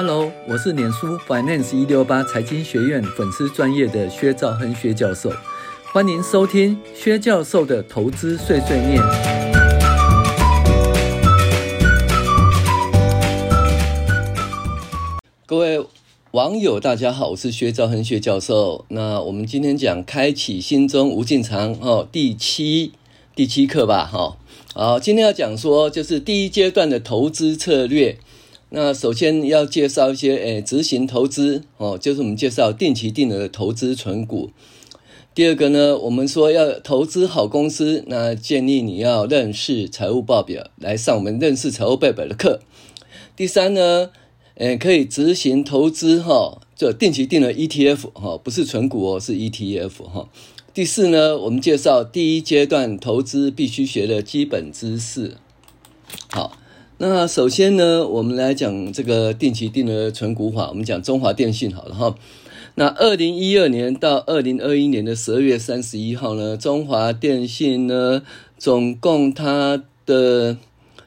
Hello，我是脸书 Finance 一六八财经学院粉丝专业的薛兆亨薛教授，欢迎收听薛教授的投资碎碎念。各位网友，大家好，我是薛兆亨薛教授。那我们今天讲开启心中无尽藏哦，第七第七课吧，哈。好，今天要讲说就是第一阶段的投资策略。那首先要介绍一些诶，执行投资哦，就是我们介绍定期定额投资存股。第二个呢，我们说要投资好公司，那建议你要认识财务报表，来上我们认识财务报表的课。第三呢，诶，可以执行投资哈，就定期定额 ETF 哈，不是存股哦，是 ETF 哈。第四呢，我们介绍第一阶段投资必须学的基本知识。好。那首先呢，我们来讲这个定期定额存股法。我们讲中华电信好了哈。那二零一二年到二零二一年的十二月三十一号呢，中华电信呢，总共它的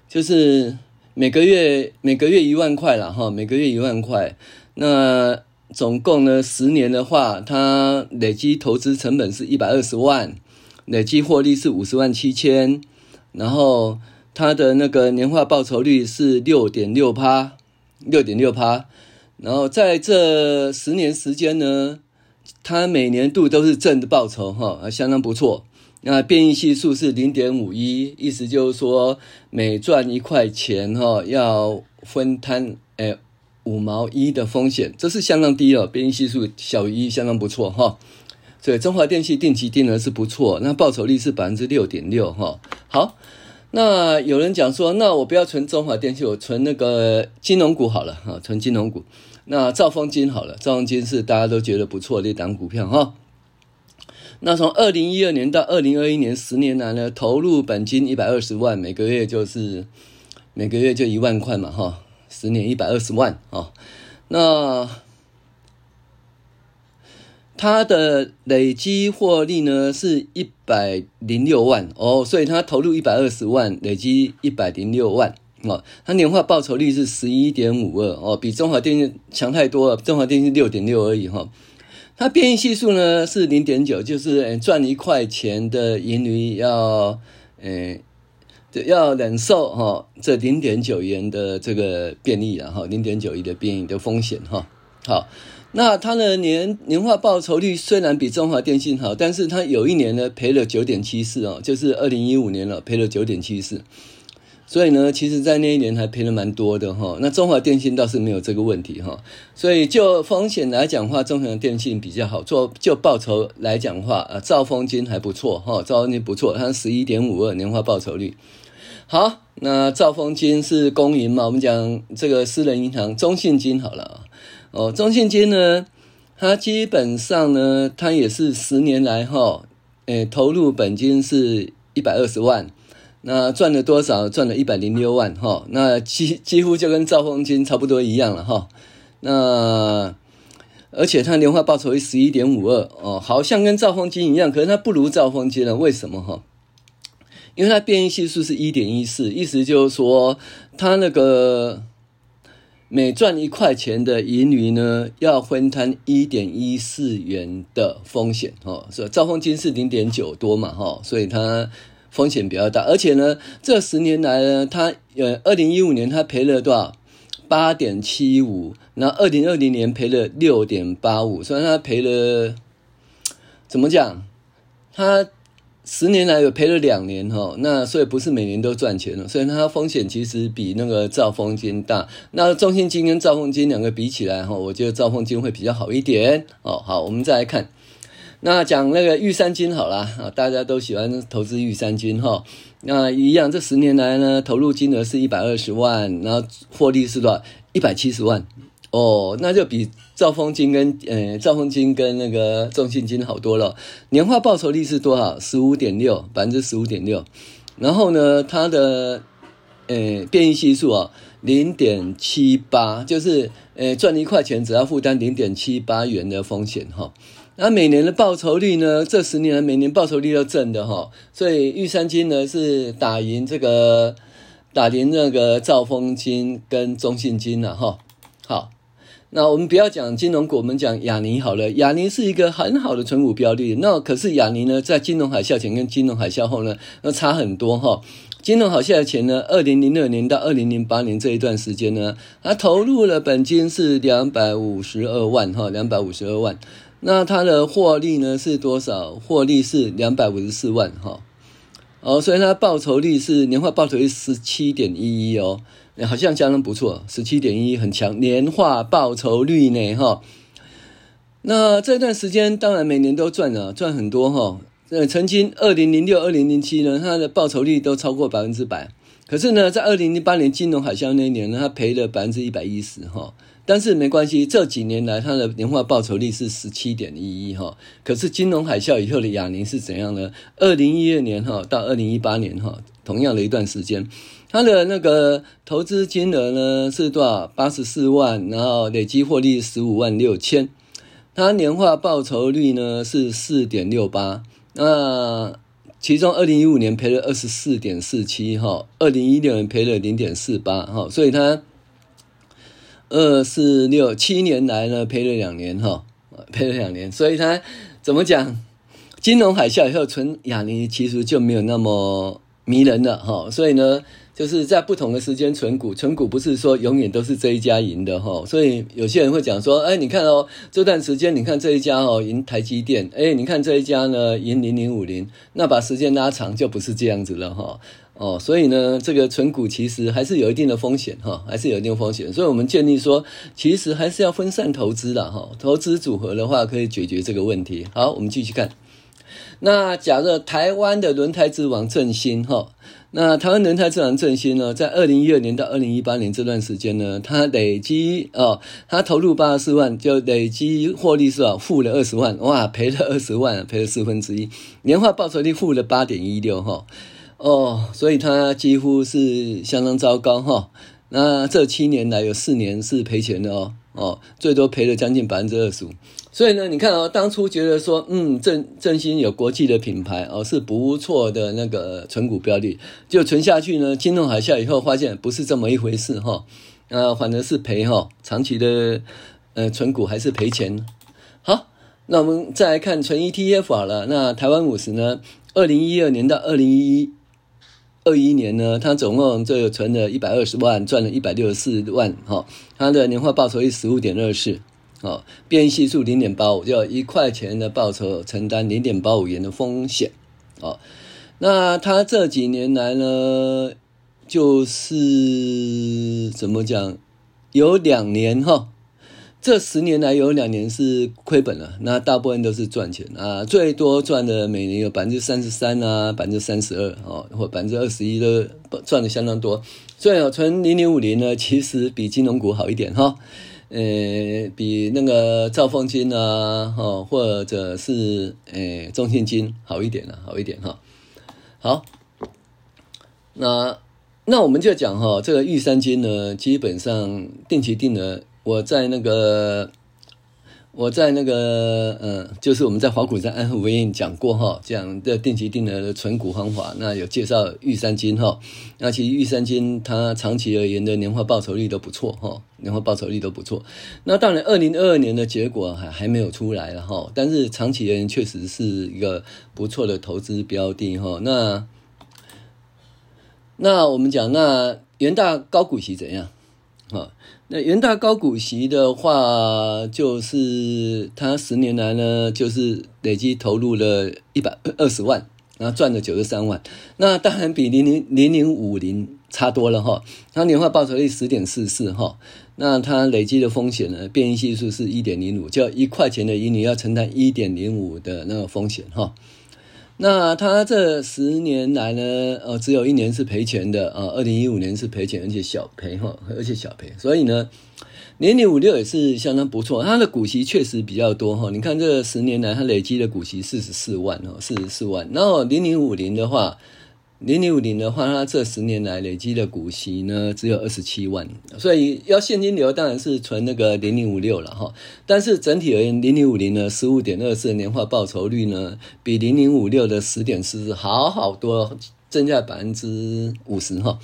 就是每个月每个月一万块了哈，每个月一万块。那总共呢，十年的话，它累计投资成本是一百二十万，累计获利是五十万七千，然后。它的那个年化报酬率是六点六趴，六点六趴，然后在这十年时间呢，它每年度都是正的报酬哈，相当不错。那变异系数是零点五一，意思就是说每赚一块钱哈，要分摊诶五毛一的风险，这是相当低哦，变异系数小于一，相当不错哈。所以中华电信定期定额是不错，那报酬率是百分之六点六哈，好。那有人讲说，那我不要存中华电信，我存那个金融股好了哈，存金融股。那兆丰金好了，兆丰金是大家都觉得不错的一档股票哈。那从二零一二年到二零二一年十年来呢，投入本金一百二十万，每个月就是每个月就一万块嘛哈，十年一百二十万啊，那。它的累积获利呢是一百零六万哦，所以它投入一百二十万，累积一百零六万哦。它年化报酬率是十一点五二哦，比中华电信强太多了。中华电信六点六而已哈。它变异系数呢是零点九，就是赚一块钱的盈余要诶要忍受哈这零点九元的这个变异然后零点九亿的变异的风险哈。好。那它的年年化报酬率虽然比中华电信好，但是它有一年呢赔了九点七四哦，就是二零一五年了赔了九点七四，所以呢，其实在那一年还赔了蛮多的哈。那中华电信倒是没有这个问题哈，所以就风险来讲话，中华电信比较好做，就报酬来讲话，啊，兆丰金还不错哈，兆丰金不错，它十一点五二年化报酬率。好，那兆丰金是公营嘛，我们讲这个私人银行中信金好了。哦，中信金呢，它基本上呢，它也是十年来哈，诶，投入本金是一百二十万，那赚了多少？赚了一百零六万哈，那几几乎就跟兆丰金差不多一样了哈。那而且它年化报酬率十一点五二哦，好像跟兆丰金一样，可是它不如兆丰金了，为什么哈？因为它变异系数是一点一四，意思就是说它那个。每赚一块钱的盈余呢，要分摊一点一四元的风险哦。所以兆丰金是零点九多嘛，哈，所以它风险比较大。而且呢，这十年来呢，它呃，二零一五年它赔了多少？八点七五。那二零二零年赔了六点八五，所以它赔了，怎么讲？它。十年来有赔了两年哈，那所以不是每年都赚钱了，所以它风险其实比那个兆丰金大。那中信金跟兆丰金两个比起来哈，我觉得兆丰金会比较好一点哦。好，我们再来看，那讲那个玉山金好了啊，大家都喜欢投资玉山金哈。那一样，这十年来呢，投入金额是一百二十万，然后获利是多少？一百七十万。哦，那就比兆丰金跟呃兆丰金跟那个中信金好多了。年化报酬率是多少？十五点六，百分之十五点六。然后呢，它的呃变异系数啊，零点七八，就是呃赚一块钱只要负担零点七八元的风险哈。那每年的报酬率呢？这十年每年报酬率都正的哈。所以玉山金呢是打赢这个打赢那个兆丰金跟中信金了哈。好。那我们不要讲金融股，我们讲亚尼好了。亚尼是一个很好的存股标的。那可是亚尼呢，在金融海啸前跟金融海啸后呢，那差很多哈。金融海啸前呢，二零零六年到二零零八年这一段时间呢，它投入了本金是两百五十二万哈，两百五十二万。那它的获利呢是多少？获利是两百五十四万哈。哦，所以它报酬率是年化报酬率十七点一一哦。好像相当不错，十七点一很强，年化报酬率呢？哈，那这段时间当然每年都赚了，赚很多哈。呃，曾经二零零六、二零零七呢，它的报酬率都超过百分之百。可是呢，在二零零八年金融海啸那一年呢，它赔了百分之一百一十哈。但是没关系，这几年来它的年化报酬率是十七点一一哈。可是金融海啸以后的亚泥是怎样呢？二零一二年哈到二零一八年哈，同样的一段时间。它的那个投资金额呢是多少？八十四万，然后累计获利十五万六千。它年化报酬率呢是四点六八。那其中二零一五年赔了二十四点四七哈，二零一六年赔了零点四八哈，所以它二四六七年来呢赔了两年哈，赔了两年，所以它怎么讲？金融海啸以后，存亚尼其实就没有那么迷人了哈，所以呢。就是在不同的时间存股，存股不是说永远都是这一家赢的哈，所以有些人会讲说，哎，你看哦，这段时间你看这一家哦赢台积电，哎，你看这一家呢赢零零五零，那把时间拉长就不是这样子了哈，哦，所以呢，这个存股其实还是有一定的风险哈，还是有一定风险，所以我们建议说，其实还是要分散投资的哈，投资组合的话可以解决这个问题。好，我们继续看。那假设台湾的轮胎之王振兴哈，那台湾轮胎之王正新呢，在二零一二年到二零一八年这段时间呢，它累积哦，它投入八十四万，就累积获利是吧？负了二十万，哇，赔了二十万，赔了四分之一，年化报酬率负了八点一六哈，哦，所以它几乎是相当糟糕哈。那这七年来有四年是赔钱的哦，哦，最多赔了将近百分之二十五。所以呢，你看哦，当初觉得说，嗯，正正新有国际的品牌哦，是不错的那个存股标的，就存下去呢。金融海啸以后，发现不是这么一回事哈，呃，反而是赔哈，长期的呃存股还是赔钱。好，那我们再来看存 ETF 好了。那台湾五十呢，二零一二年到二零一二一年呢，它总共就存了一百二十万，赚了一百六十四万哈，它的年化报酬率十五点二四。哦，变系数零点八五，就一块钱的报酬承担零点八五元的风险。哦，那他这几年来呢，就是怎么讲？有两年哈，这十年来有两年是亏本了，那大部分都是赚钱啊，最多赚的每年有百分之三十三啊，百分之三十二哦，或百分之二十一都赚的相当多。所以，存零零五零呢，其实比金融股好一点哈。呃，比那个兆丰金啊，哈，或者是呃中信金好一点了，好一点哈。好，那那我们就讲哈，这个玉山金呢，基本上定期定额，我在那个。我在那个呃，就是我们在华股在安和威印讲过哈，讲的定期定额的存股方法，那有介绍玉山金哈。那其实玉山金它长期而言的年化报酬率都不错哈，年化报酬率都不错。那当然，二零二二年的结果还还没有出来了哈，但是长期而言确实是一个不错的投资标的哈。那那我们讲，那元大高股息怎样？哈。那元大高股息的话，就是他十年来呢，就是累计投入了一百二十万，然后赚了九十三万。那当然比零零零零五零差多了哈。它年化报酬率十点四四哈。那它累计的风险呢，变异系数是一点零五，就一块钱的盈余要承担一点零五的那个风险哈。那他这十年来呢，呃，只有一年是赔钱的啊，二零一五年是赔钱，而且小赔哈，而且小赔，所以呢，零零五六也是相当不错，他的股息确实比较多哈。你看这十年来，他累积的股息四十四万哦，四十四万，然后零零五零的话。零零五零的话，它这十年来累积的股息呢，只有二十七万，所以要现金流当然是存那个零零五六了哈。但是整体而言，零零五零呢，十五点二四年化报酬率呢，比零零五六的十点四四好好多，增加百分之五十哈。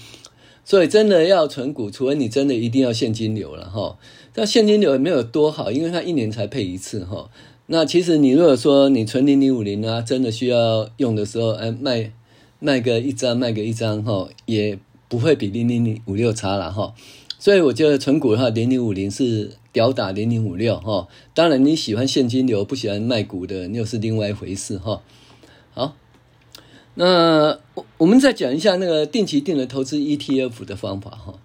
所以真的要存股，除非你真的一定要现金流了哈。那现金流也没有多好，因为它一年才配一次哈。那其实你如果说你存零零五零啊，真的需要用的时候，哎，卖卖个一张，卖个一张哈，也不会比零零零五六差了哈。所以我觉得存股的话，零零五零是吊打零零五六哈。当然你喜欢现金流，不喜欢卖股的，又是另外一回事哈。好，那我我们再讲一下那个定期定额投资 ETF 的方法哈。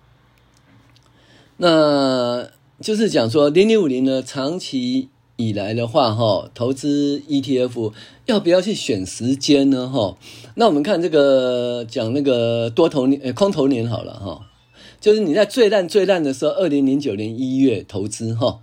那就是讲说零零五零呢，长期。以来的话，哈，投资 ETF 要不要去选时间呢？哈，那我们看这个讲那个多头年、呃空头年好了，哈，就是你在最烂最烂的时候，二零零九年一月投资，哈，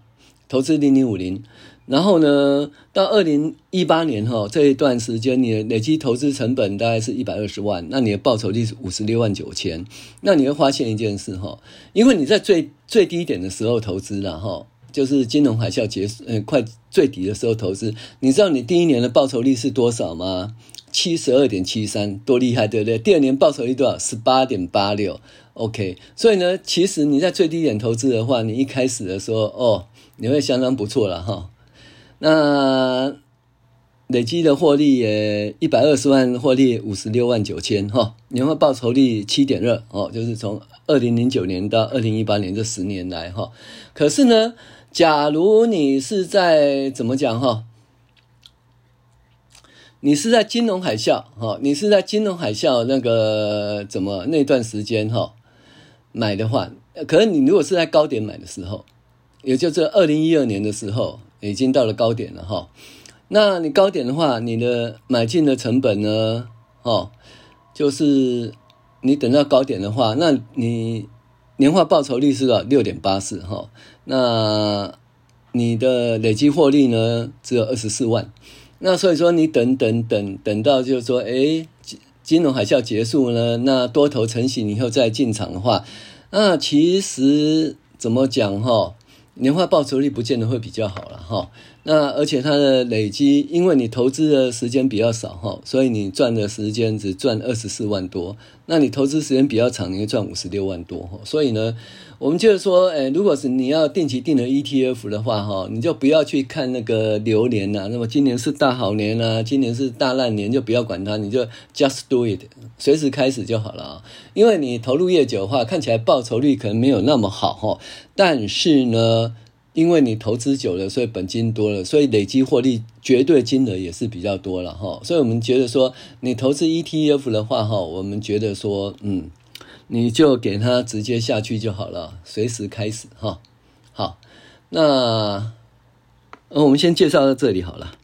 投资零零五零，然后呢，到二零一八年，哈，这一段时间你的累积投资成本大概是一百二十万，那你的报酬率是五十六万九千，那你会发现一件事，哈，因为你在最最低点的时候投资了，哈。就是金融海啸结束，嗯，快最底的时候投资，你知道你第一年的报酬率是多少吗？七十二点七三，多厉害，对不对？第二年报酬率多少？十八点八六，OK。所以呢，其实你在最低点投资的话，你一开始的时候，哦，你会相当不错了哈。那累积的获利也一百二十万，获利五十六万九千哈，年化报酬率七点二哦，就是从二零零九年到二零一八年这十年来哈。可是呢，假如你是在怎么讲哈？你是在金融海啸哈？你是在金融海啸那个怎么那段时间哈买的话，可是你如果是在高点买的时候，也就是二零一二年的时候，已经到了高点了哈。那你高点的话，你的买进的成本呢？哦，就是你等到高点的话，那你年化报酬率是到六点八四哈。那你的累积获利呢，只有二十四万，那所以说你等等等等到就是说，诶，金融海啸结束呢，那多头成型以后再进场的话，那其实怎么讲哈，年化报酬率不见得会比较好了哈。那而且它的累积，因为你投资的时间比较少哈，所以你赚的时间只赚二十四万多。那你投资时间比较长，你会赚五十六万多哈。所以呢，我们就是说，诶，如果是你要定期定额 ETF 的话哈，你就不要去看那个流年呐。那么今年是大好年啊，今年是大烂年，就不要管它，你就 just do it，随时开始就好了啊。因为你投入越久的话，看起来报酬率可能没有那么好哈，但是呢。因为你投资久了，所以本金多了，所以累积获利绝对金额也是比较多了哈。所以我们觉得说，你投资 ETF 的话哈，我们觉得说，嗯，你就给他直接下去就好了，随时开始哈。好，那呃我们先介绍到这里好了。